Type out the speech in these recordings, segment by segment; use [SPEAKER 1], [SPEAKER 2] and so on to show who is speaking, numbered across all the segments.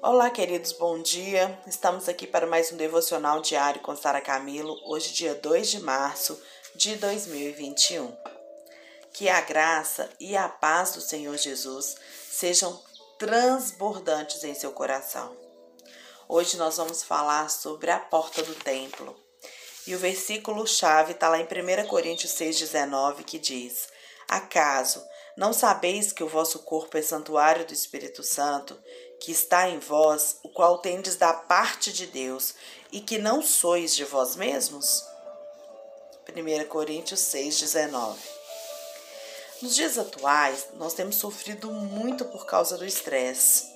[SPEAKER 1] Olá, queridos, bom dia. Estamos aqui para mais um devocional diário com Sara Camilo, hoje, dia 2 de março de 2021. Que a graça e a paz do Senhor Jesus sejam transbordantes em seu coração. Hoje nós vamos falar sobre a porta do templo. E o versículo-chave está lá em 1 Coríntios 6,19 que diz: Acaso não sabeis que o vosso corpo é santuário do Espírito Santo que está em vós, o qual tendes da parte de Deus, e que não sois de vós mesmos? 1 Coríntios 6,19 Nos dias atuais, nós temos sofrido muito por causa do estresse.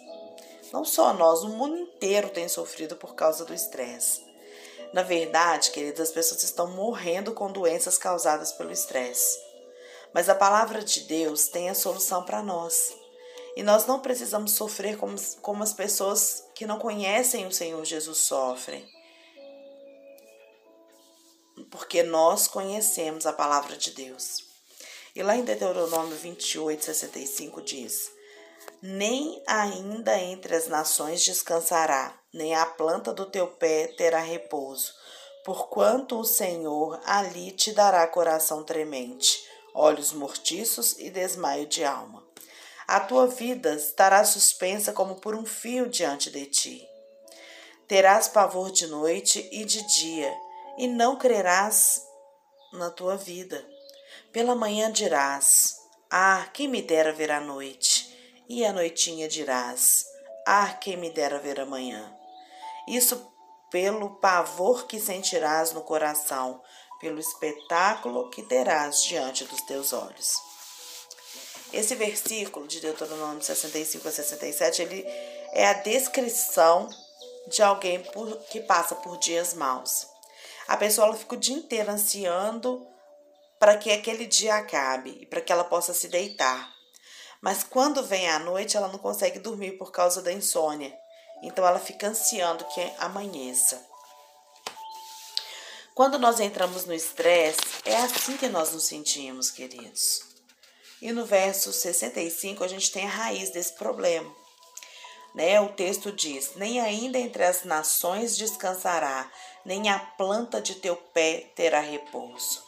[SPEAKER 1] Não só nós, o mundo inteiro tem sofrido por causa do estresse. Na verdade, queridas, as pessoas estão morrendo com doenças causadas pelo estresse. Mas a palavra de Deus tem a solução para nós. E nós não precisamos sofrer como, como as pessoas que não conhecem o Senhor Jesus sofrem. Porque nós conhecemos a palavra de Deus. E lá em Deuteronômio 28, 65 diz: Nem ainda entre as nações descansará, nem a planta do teu pé terá repouso, porquanto o Senhor ali te dará coração tremente, olhos mortiços e desmaio de alma. A tua vida estará suspensa como por um fio diante de ti. Terás pavor de noite e de dia, e não crerás na tua vida. Pela manhã dirás: Ah, quem me dera ver a noite! E a noitinha dirás: Ah, quem me dera ver a manhã! Isso pelo pavor que sentirás no coração, pelo espetáculo que terás diante dos teus olhos. Esse versículo de Deuteronômio 65 a 67, ele é a descrição de alguém por, que passa por dias maus. A pessoa fica o dia inteiro ansiando para que aquele dia acabe e para que ela possa se deitar. Mas quando vem a noite, ela não consegue dormir por causa da insônia. Então ela fica ansiando que amanheça. Quando nós entramos no estresse, é assim que nós nos sentimos, queridos. E no verso 65 a gente tem a raiz desse problema. Né? O texto diz: Nem ainda entre as nações descansará, nem a planta de teu pé terá repouso.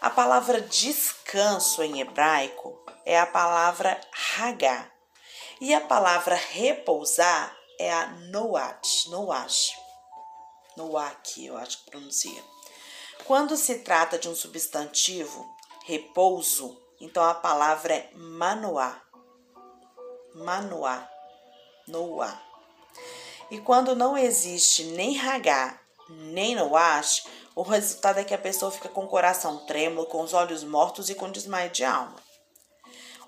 [SPEAKER 1] A palavra descanso em hebraico é a palavra hagá. E a palavra repousar é a noat, noash. Noak, eu acho que pronuncia. Quando se trata de um substantivo, repouso, então a palavra é manoá. Manoá. Noá. E quando não existe nem ragá, nem noash, o resultado é que a pessoa fica com o coração trêmulo, com os olhos mortos e com desmaio de alma.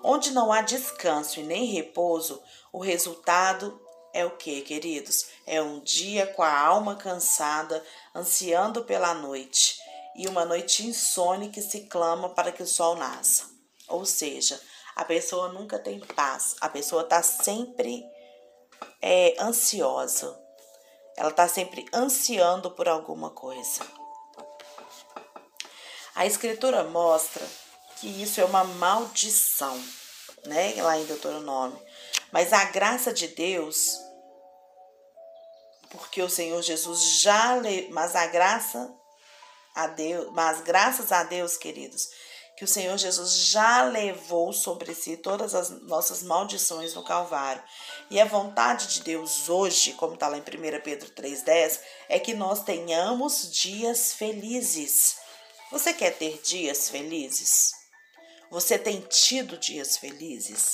[SPEAKER 1] Onde não há descanso e nem repouso, o resultado é o que, queridos? É um dia com a alma cansada, ansiando pela noite, e uma noite insone que se clama para que o sol nasça. Ou seja, a pessoa nunca tem paz, a pessoa está sempre é, ansiosa, ela está sempre ansiando por alguma coisa. A escritura mostra que isso é uma maldição, né? Lá em Deuteronômio. Mas a graça de Deus, porque o Senhor Jesus já, mas a graça a Deus, mas graças a Deus, queridos, que o Senhor Jesus já levou sobre si todas as nossas maldições no Calvário. E a vontade de Deus hoje, como está lá em 1 Pedro 3,10, é que nós tenhamos dias felizes. Você quer ter dias felizes? Você tem tido dias felizes?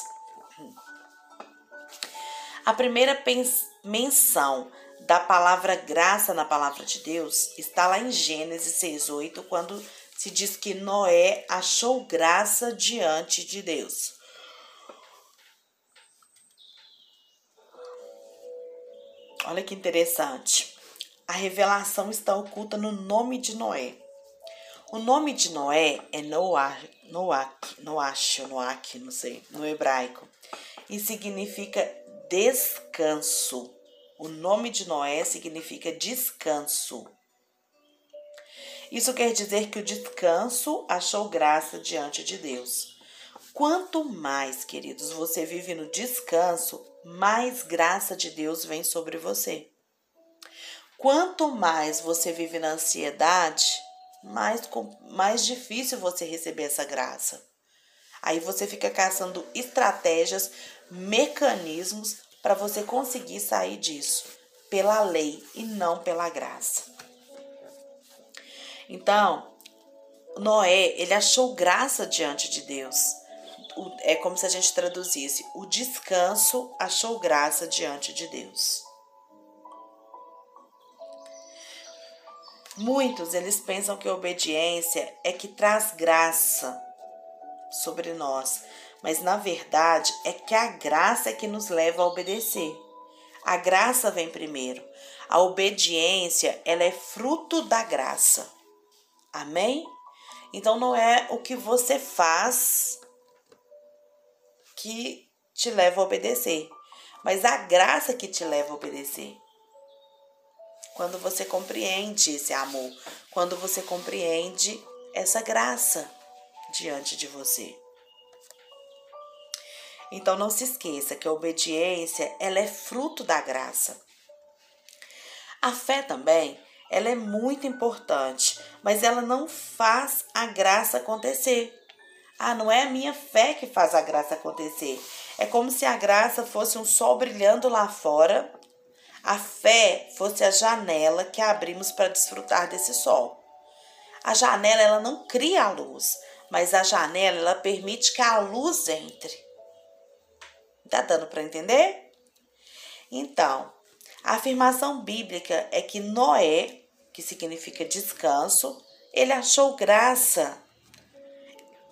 [SPEAKER 1] A primeira menção da palavra graça na palavra de Deus está lá em Gênesis 6,8, quando se diz que Noé achou graça diante de Deus. Olha que interessante. A revelação está oculta no nome de Noé. O nome de Noé é Noah, Noach, Noach, Noach, não sei, no hebraico, e significa descanso. O nome de Noé significa descanso. Isso quer dizer que o descanso achou graça diante de Deus. quanto mais, queridos, você vive no descanso, mais graça de Deus vem sobre você. Quanto mais você vive na ansiedade, mais, mais difícil você receber essa graça. Aí você fica caçando estratégias, mecanismos para você conseguir sair disso pela lei e não pela graça. Então, Noé, ele achou graça diante de Deus. É como se a gente traduzisse: o descanso achou graça diante de Deus. Muitos eles pensam que a obediência é que traz graça sobre nós, mas na verdade é que a graça é que nos leva a obedecer. A graça vem primeiro. A obediência, ela é fruto da graça. Amém? Então não é o que você faz que te leva a obedecer, mas a graça que te leva a obedecer. Quando você compreende esse amor, quando você compreende essa graça diante de você. Então não se esqueça que a obediência, ela é fruto da graça. A fé também, ela é muito importante, mas ela não faz a graça acontecer. Ah, não é a minha fé que faz a graça acontecer. É como se a graça fosse um sol brilhando lá fora a fé fosse a janela que abrimos para desfrutar desse sol. A janela ela não cria a luz, mas a janela ela permite que a luz entre. Tá dando para entender? Então, a afirmação bíblica é que Noé, que significa descanso, ele achou graça.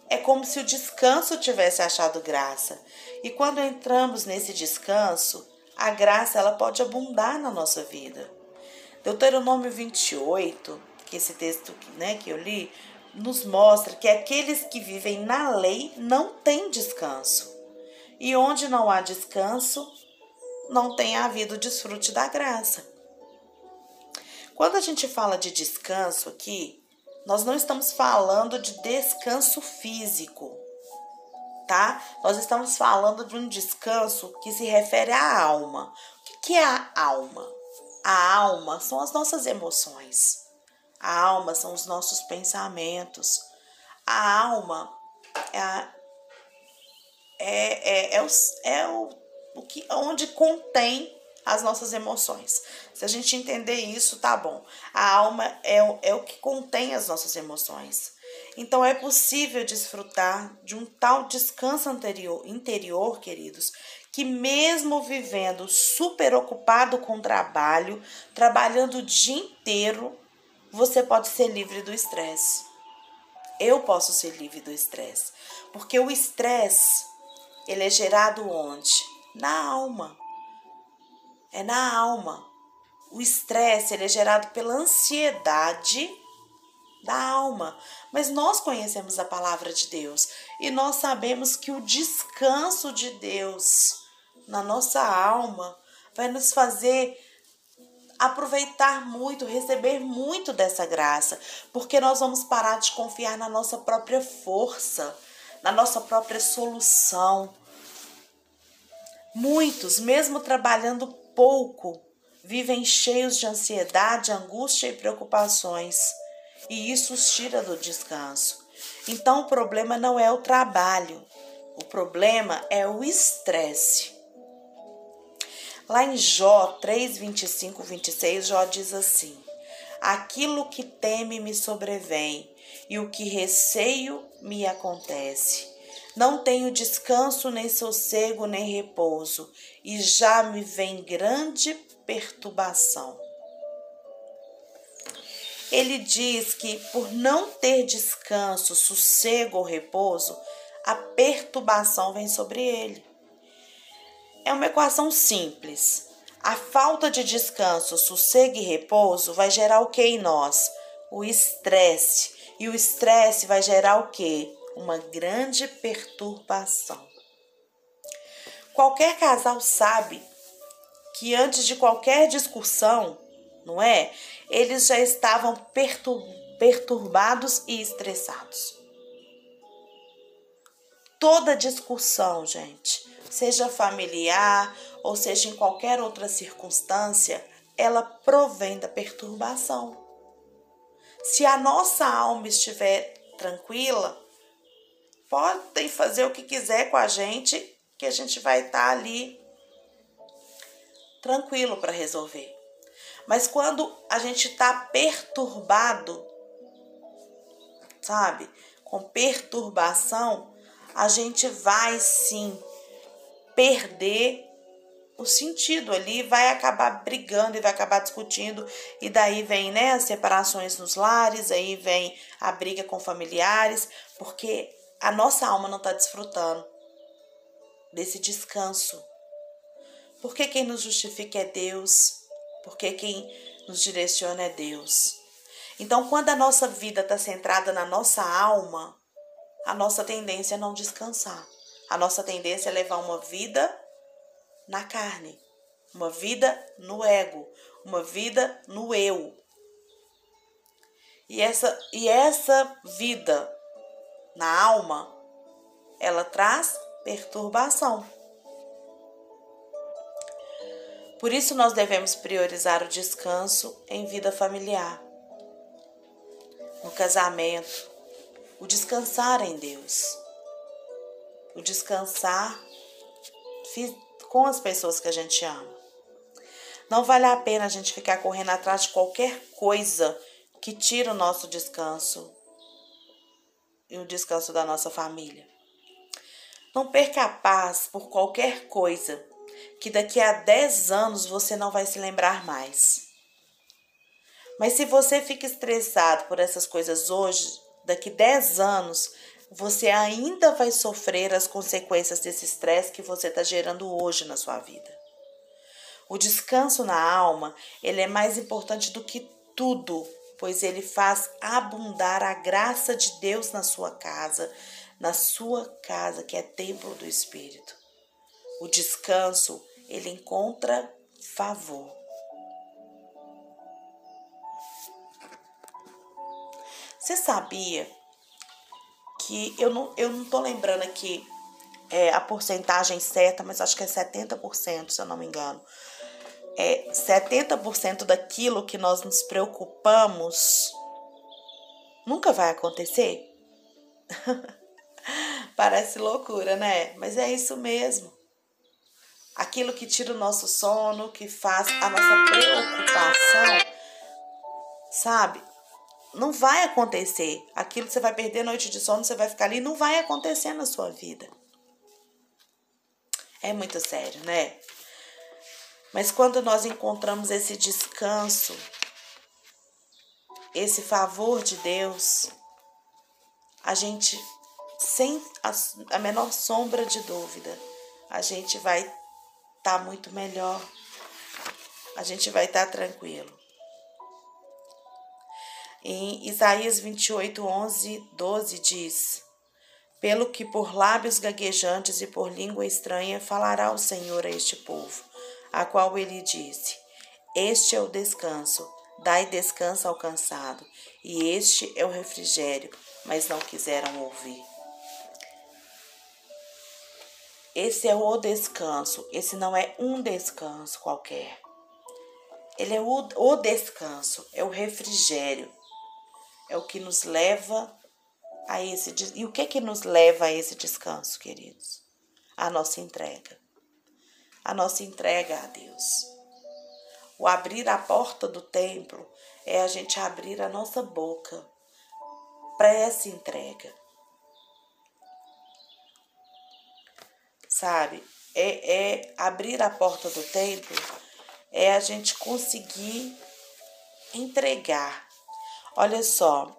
[SPEAKER 1] É como se o descanso tivesse achado graça. E quando entramos nesse descanso, a graça ela pode abundar na nossa vida. Deuteronômio 28, que esse texto né, que eu li, nos mostra que aqueles que vivem na lei não têm descanso. E onde não há descanso, não tem havido desfrute da graça. Quando a gente fala de descanso aqui, nós não estamos falando de descanso físico tá? Nós estamos falando de um descanso que se refere à alma. O que é a alma? A alma são as nossas emoções. A alma são os nossos pensamentos. A alma é, a, é, é, é, o, é o, o que, onde contém as nossas emoções. Se a gente entender isso, tá bom. A alma é, é o que contém as nossas emoções. Então é possível desfrutar de um tal descanso anterior, interior, queridos, que mesmo vivendo super ocupado com trabalho, trabalhando o dia inteiro, você pode ser livre do estresse. Eu posso ser livre do estresse, porque o estresse ele é gerado onde? Na alma. É na alma. O estresse ele é gerado pela ansiedade da alma. Mas nós conhecemos a palavra de Deus e nós sabemos que o descanso de Deus na nossa alma vai nos fazer aproveitar muito, receber muito dessa graça, porque nós vamos parar de confiar na nossa própria força, na nossa própria solução. Muitos, mesmo trabalhando pouco, vivem cheios de ansiedade, angústia e preocupações e isso os tira do descanso. Então o problema não é o trabalho, o problema é o estresse. Lá em Jó 3, 25, 26, Jó diz assim: Aquilo que teme me sobrevém, e o que receio me acontece. Não tenho descanso, nem sossego, nem repouso, e já me vem grande perturbação ele diz que por não ter descanso, sossego ou repouso, a perturbação vem sobre ele. É uma equação simples. A falta de descanso, sossego e repouso vai gerar o que em nós? O estresse. E o estresse vai gerar o que? Uma grande perturbação. Qualquer casal sabe que antes de qualquer discussão, não é? Eles já estavam perturbados e estressados. toda discussão, gente, seja familiar ou seja em qualquer outra circunstância, ela provém da perturbação. Se a nossa alma estiver tranquila, podem fazer o que quiser com a gente, que a gente vai estar tá ali tranquilo para resolver. Mas quando a gente está perturbado, sabe, com perturbação, a gente vai sim perder o sentido ali, vai acabar brigando e vai acabar discutindo, e daí vem né, as separações nos lares, aí vem a briga com familiares, porque a nossa alma não está desfrutando desse descanso. Porque quem nos justifica é Deus, porque quem nos direciona é Deus. Então, quando a nossa vida está centrada na nossa alma, a nossa tendência é não descansar. A nossa tendência é levar uma vida na carne, uma vida no ego, uma vida no eu. E essa, e essa vida na alma, ela traz perturbação. Por isso, nós devemos priorizar o descanso em vida familiar, no casamento, o descansar em Deus, o descansar com as pessoas que a gente ama. Não vale a pena a gente ficar correndo atrás de qualquer coisa que tira o nosso descanso e o descanso da nossa família. Não perca a paz por qualquer coisa que daqui a 10 anos você não vai se lembrar mais. Mas se você fica estressado por essas coisas hoje, daqui 10 anos você ainda vai sofrer as consequências desse estresse que você está gerando hoje na sua vida. O descanso na alma, ele é mais importante do que tudo, pois ele faz abundar a graça de Deus na sua casa, na sua casa que é templo do Espírito. O descanso, ele encontra favor. Você sabia que eu não, eu não tô lembrando aqui é, a porcentagem certa, mas acho que é 70%, se eu não me engano. É 70% daquilo que nós nos preocupamos nunca vai acontecer? Parece loucura, né? Mas é isso mesmo. Aquilo que tira o nosso sono, que faz a nossa preocupação, sabe? não vai acontecer. Aquilo que você vai perder noite de sono, você vai ficar ali, não vai acontecer na sua vida. É muito sério, né? Mas quando nós encontramos esse descanso, esse favor de Deus, a gente, sem a, menor sombra de dúvida, a gente vai estar tá muito melhor, a gente vai estar tá tranquilo. Em Isaías 28, 11, 12 diz: Pelo que por lábios gaguejantes e por língua estranha falará o Senhor a este povo, a qual ele disse: Este é o descanso, dai descanso ao cansado, e este é o refrigério, mas não quiseram ouvir. Esse é o descanso, esse não é um descanso qualquer. Ele é o, o descanso, é o refrigério, é o que nos leva a esse e o que é que nos leva a esse descanso, queridos? A nossa entrega. A nossa entrega a Deus. O abrir a porta do templo é a gente abrir a nossa boca para essa entrega. Sabe? É, é abrir a porta do templo é a gente conseguir entregar Olha só,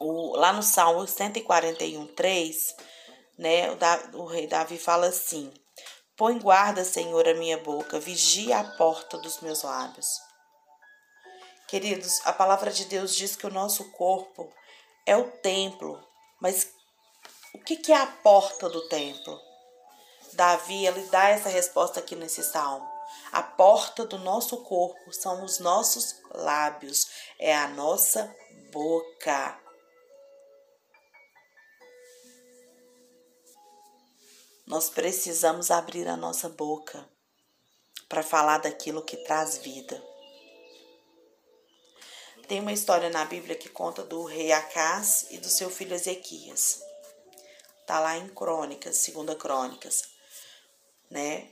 [SPEAKER 1] o, lá no Salmo 141, 3, né, o, da, o rei Davi fala assim: Põe guarda, Senhor, a minha boca, vigia a porta dos meus lábios. Queridos, a palavra de Deus diz que o nosso corpo é o templo, mas o que, é a porta do templo? Davi, ele dá essa resposta aqui nesse salmo. A porta do nosso corpo são os nossos lábios, é a nossa boca. Nós precisamos abrir a nossa boca para falar daquilo que traz vida. Tem uma história na Bíblia que conta do rei Acás e do seu filho Ezequias. Tá lá em Crônicas, segunda Crônicas, né?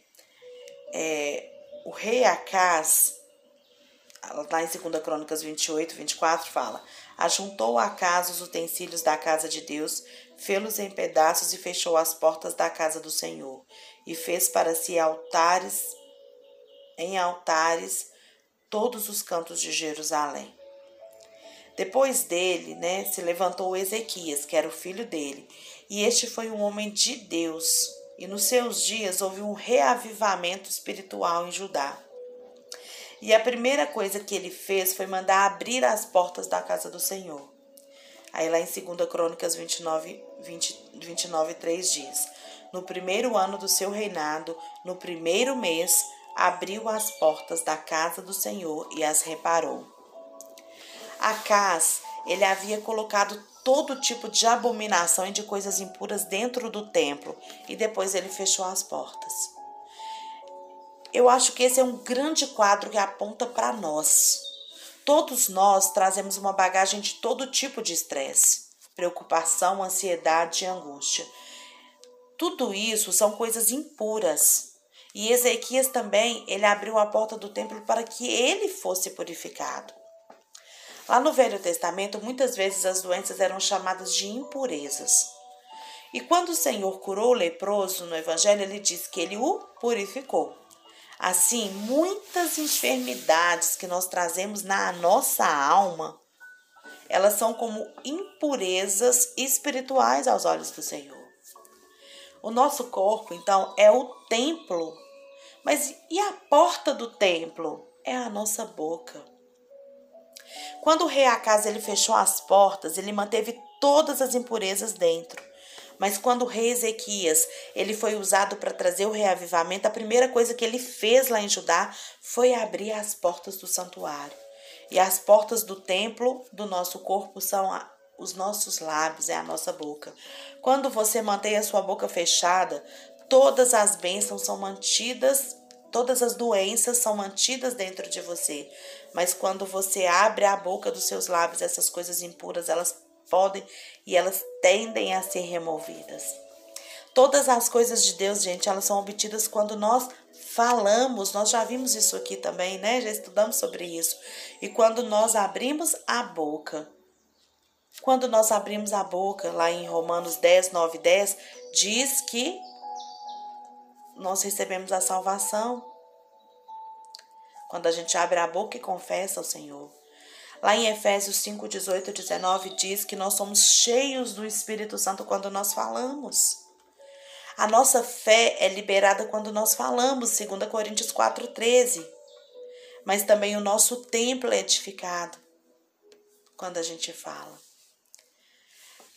[SPEAKER 1] É, o rei Acás, lá em 2 Crônicas 28, 24, fala: Ajuntou Acás os utensílios da casa de Deus, fê-los em pedaços e fechou as portas da casa do Senhor, e fez para si altares, em altares, todos os cantos de Jerusalém. Depois dele, né, se levantou Ezequias, que era o filho dele, e este foi um homem de Deus, e nos seus dias houve um reavivamento espiritual em Judá. E a primeira coisa que ele fez foi mandar abrir as portas da casa do Senhor. Aí lá em 2 Crônicas 29, 20, 29, 3 diz: No primeiro ano do seu reinado, no primeiro mês, abriu as portas da casa do Senhor e as reparou. Acás, ele havia colocado todo tipo de abominação e de coisas impuras dentro do templo e depois ele fechou as portas. Eu acho que esse é um grande quadro que aponta para nós. Todos nós trazemos uma bagagem de todo tipo de estresse, preocupação, ansiedade e angústia. Tudo isso são coisas impuras. E Ezequias também, ele abriu a porta do templo para que ele fosse purificado. Lá no Velho Testamento, muitas vezes as doenças eram chamadas de impurezas. E quando o Senhor curou o leproso no Evangelho, ele diz que ele o purificou. Assim, muitas enfermidades que nós trazemos na nossa alma, elas são como impurezas espirituais aos olhos do Senhor. O nosso corpo, então, é o templo. Mas e a porta do templo? É a nossa boca. Quando o rei Acas ele fechou as portas, ele manteve todas as impurezas dentro. Mas quando o rei Ezequias ele foi usado para trazer o reavivamento, a primeira coisa que ele fez lá em Judá foi abrir as portas do santuário. E as portas do templo do nosso corpo são a, os nossos lábios, é a nossa boca. Quando você mantém a sua boca fechada, todas as bênçãos são mantidas Todas as doenças são mantidas dentro de você, mas quando você abre a boca dos seus lábios, essas coisas impuras, elas podem e elas tendem a ser removidas. Todas as coisas de Deus, gente, elas são obtidas quando nós falamos. Nós já vimos isso aqui também, né? Já estudamos sobre isso. E quando nós abrimos a boca, quando nós abrimos a boca, lá em Romanos 10, 9 10, diz que nós recebemos a salvação. Quando a gente abre a boca e confessa ao Senhor. Lá em Efésios 5, 18 19 diz que nós somos cheios do Espírito Santo quando nós falamos. A nossa fé é liberada quando nós falamos, 2 Coríntios 4, 13. Mas também o nosso templo é edificado quando a gente fala.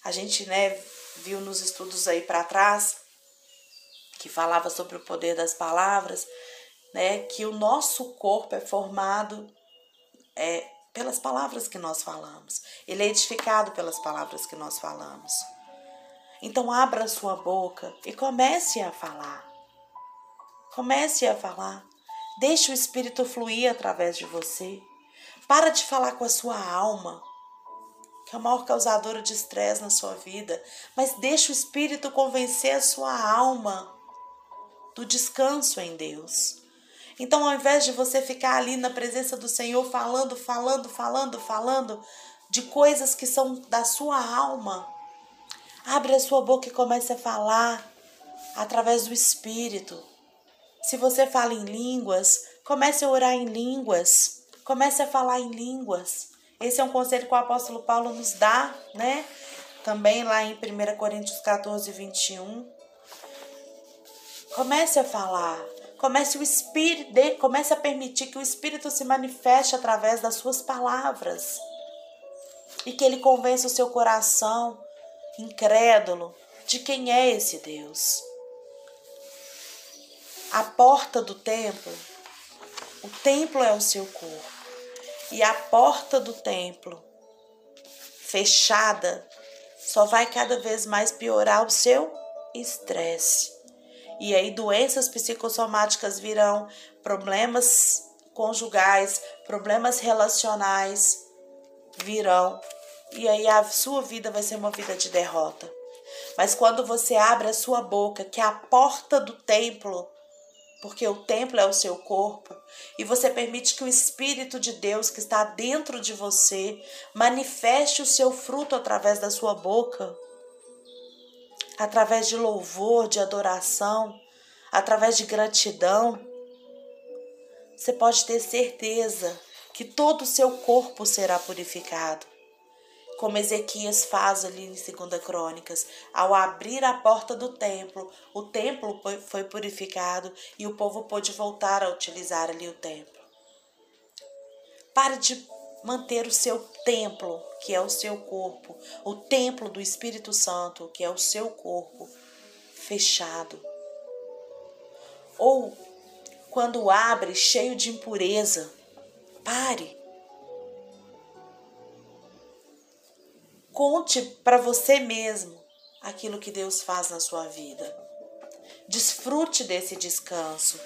[SPEAKER 1] A gente, né, viu nos estudos aí para trás que falava sobre o poder das palavras, né? Que o nosso corpo é formado é, pelas palavras que nós falamos. Ele é edificado pelas palavras que nós falamos. Então abra a sua boca e comece a falar. Comece a falar. Deixe o Espírito fluir através de você. Para de falar com a sua alma, que é a maior causadora de estresse na sua vida, mas deixe o Espírito convencer a sua alma do descanso em Deus. Então, ao invés de você ficar ali na presença do Senhor falando, falando, falando, falando de coisas que são da sua alma, abre a sua boca e comece a falar através do Espírito. Se você fala em línguas, comece a orar em línguas, comece a falar em línguas. Esse é um conselho que o apóstolo Paulo nos dá, né? Também lá em 1 Coríntios 14, 21. Comece a falar. Comece o espírito, comece a permitir que o espírito se manifeste através das suas palavras. E que ele convença o seu coração incrédulo de quem é esse Deus. A porta do templo, o templo é o seu corpo. E a porta do templo fechada só vai cada vez mais piorar o seu estresse. E aí doenças psicossomáticas virão, problemas conjugais, problemas relacionais virão. E aí a sua vida vai ser uma vida de derrota. Mas quando você abre a sua boca, que é a porta do templo, porque o templo é o seu corpo, e você permite que o Espírito de Deus que está dentro de você manifeste o seu fruto através da sua boca, através de louvor, de adoração, através de gratidão, você pode ter certeza que todo o seu corpo será purificado. Como Ezequias faz ali em 2 Crônicas, ao abrir a porta do templo, o templo foi purificado e o povo pôde voltar a utilizar ali o templo. Pare de manter o seu templo, que é o seu corpo, o templo do Espírito Santo, que é o seu corpo, fechado. Ou quando abre cheio de impureza, pare. Conte para você mesmo aquilo que Deus faz na sua vida. Desfrute desse descanso.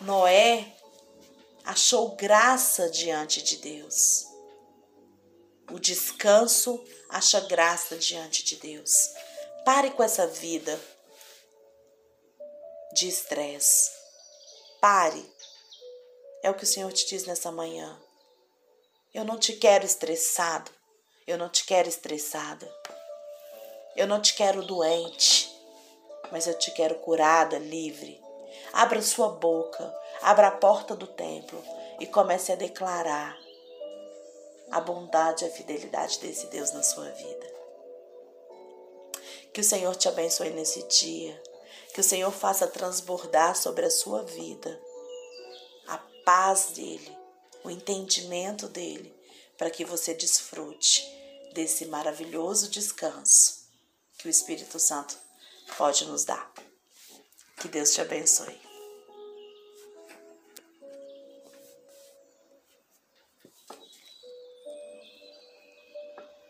[SPEAKER 1] Noé achou graça diante de Deus. O descanso acha graça diante de Deus. Pare com essa vida de estresse. Pare. É o que o Senhor te diz nessa manhã. Eu não te quero estressado. Eu não te quero estressada. Eu não te quero doente. Mas eu te quero curada, livre. Abra sua boca, abra a porta do templo e comece a declarar a bondade e a fidelidade desse Deus na sua vida. Que o Senhor te abençoe nesse dia. Que o Senhor faça transbordar sobre a sua vida a paz dele, o entendimento dele, para que você desfrute desse maravilhoso descanso que o Espírito Santo pode nos dar. Que Deus te abençoe.